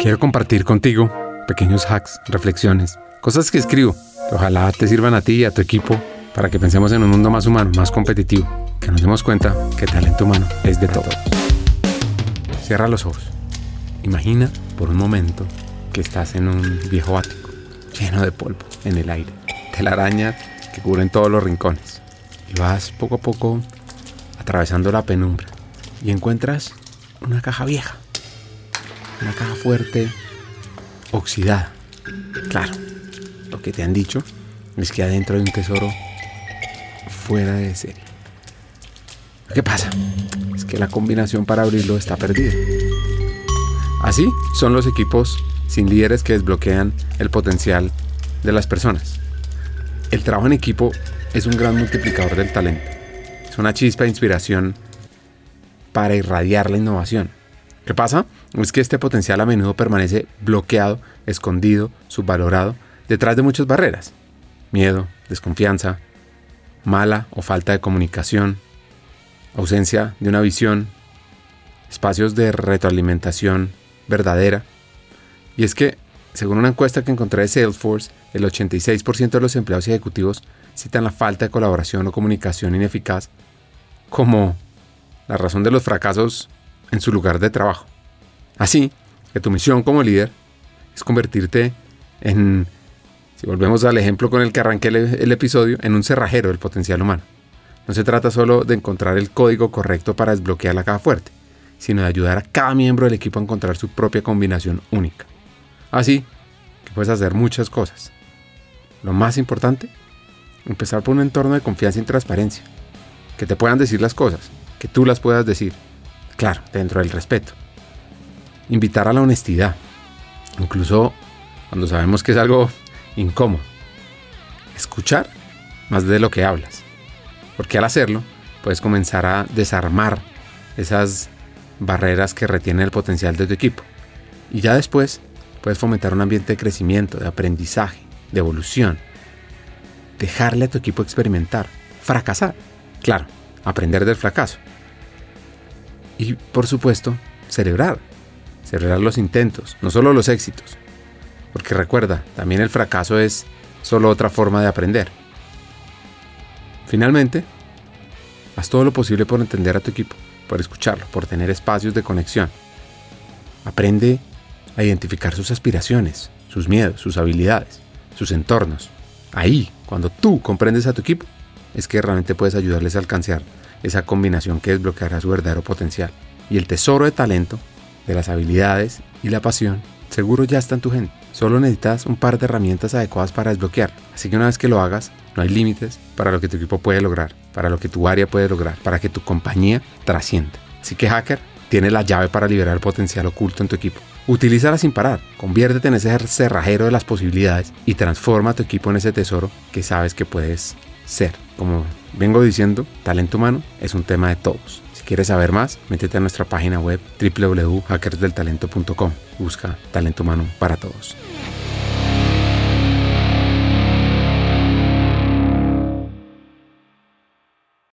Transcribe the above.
Quiero compartir contigo pequeños hacks, reflexiones, cosas que escribo ojalá te sirvan a ti y a tu equipo para que pensemos en un mundo más humano, más competitivo, que nos demos cuenta que el talento humano es de todo. Cierra los ojos. Imagina por un momento que estás en un viejo ático, lleno de polvo, en el aire, telarañas que cubren todos los rincones. Y vas poco a poco atravesando la penumbra y encuentras una caja vieja, una caja fuerte, oxidada. Claro, lo que te han dicho es que adentro hay un tesoro fuera de serie. ¿Qué pasa? Es que la combinación para abrirlo está perdida. Así son los equipos sin líderes que desbloquean el potencial de las personas. El trabajo en equipo es un gran multiplicador del talento. Es una chispa de inspiración para irradiar la innovación. ¿Qué pasa? Es que este potencial a menudo permanece bloqueado, escondido, subvalorado, detrás de muchas barreras. Miedo, desconfianza, mala o falta de comunicación, ausencia de una visión, espacios de retroalimentación verdadera. Y es que, según una encuesta que encontré de Salesforce, el 86% de los empleados ejecutivos citan la falta de colaboración o comunicación ineficaz como la razón de los fracasos en su lugar de trabajo. Así que tu misión como líder es convertirte en, si volvemos al ejemplo con el que arranqué el, episodio, en un cerrajero del potencial humano. No se trata solo de encontrar el código correcto para desbloquear la caja fuerte, sino de ayudar a cada miembro del equipo a encontrar su propia combinación única. Así que puedes hacer muchas cosas. Lo más importante, empezar por un entorno de confianza y transparencia. Que te puedan decir las cosas, que tú las puedas decir. Claro, dentro del respeto. Invitar a la honestidad, incluso cuando sabemos que es algo incómodo. Escuchar más de lo que hablas. Porque al hacerlo, puedes comenzar a desarmar esas barreras que retienen el potencial de tu equipo. Y ya después puedes fomentar un ambiente de crecimiento, de aprendizaje, de evolución. Dejarle a tu equipo experimentar, fracasar. Claro, aprender del fracaso. Y por supuesto, celebrar. Celebrar los intentos, no solo los éxitos. Porque recuerda, también el fracaso es solo otra forma de aprender. Finalmente, haz todo lo posible por entender a tu equipo, por escucharlo, por tener espacios de conexión. Aprende a identificar sus aspiraciones, sus miedos, sus habilidades, sus entornos. Ahí, cuando tú comprendes a tu equipo, es que realmente puedes ayudarles a alcanzar esa combinación que desbloqueará su verdadero potencial. Y el tesoro de talento, de las habilidades y la pasión, seguro ya está en tu gente. Solo necesitas un par de herramientas adecuadas para desbloquear. Así que una vez que lo hagas, no hay límites para lo que tu equipo puede lograr, para lo que tu área puede lograr, para que tu compañía trascienda. Así que hacker, tiene la llave para liberar el potencial oculto en tu equipo. Utilízala sin parar, conviértete en ese cerrajero de las posibilidades y transforma a tu equipo en ese tesoro que sabes que puedes ser. Como vengo diciendo, talento humano es un tema de todos. Si quieres saber más, métete a nuestra página web www.hackersdeltalento.com. Busca talento humano para todos.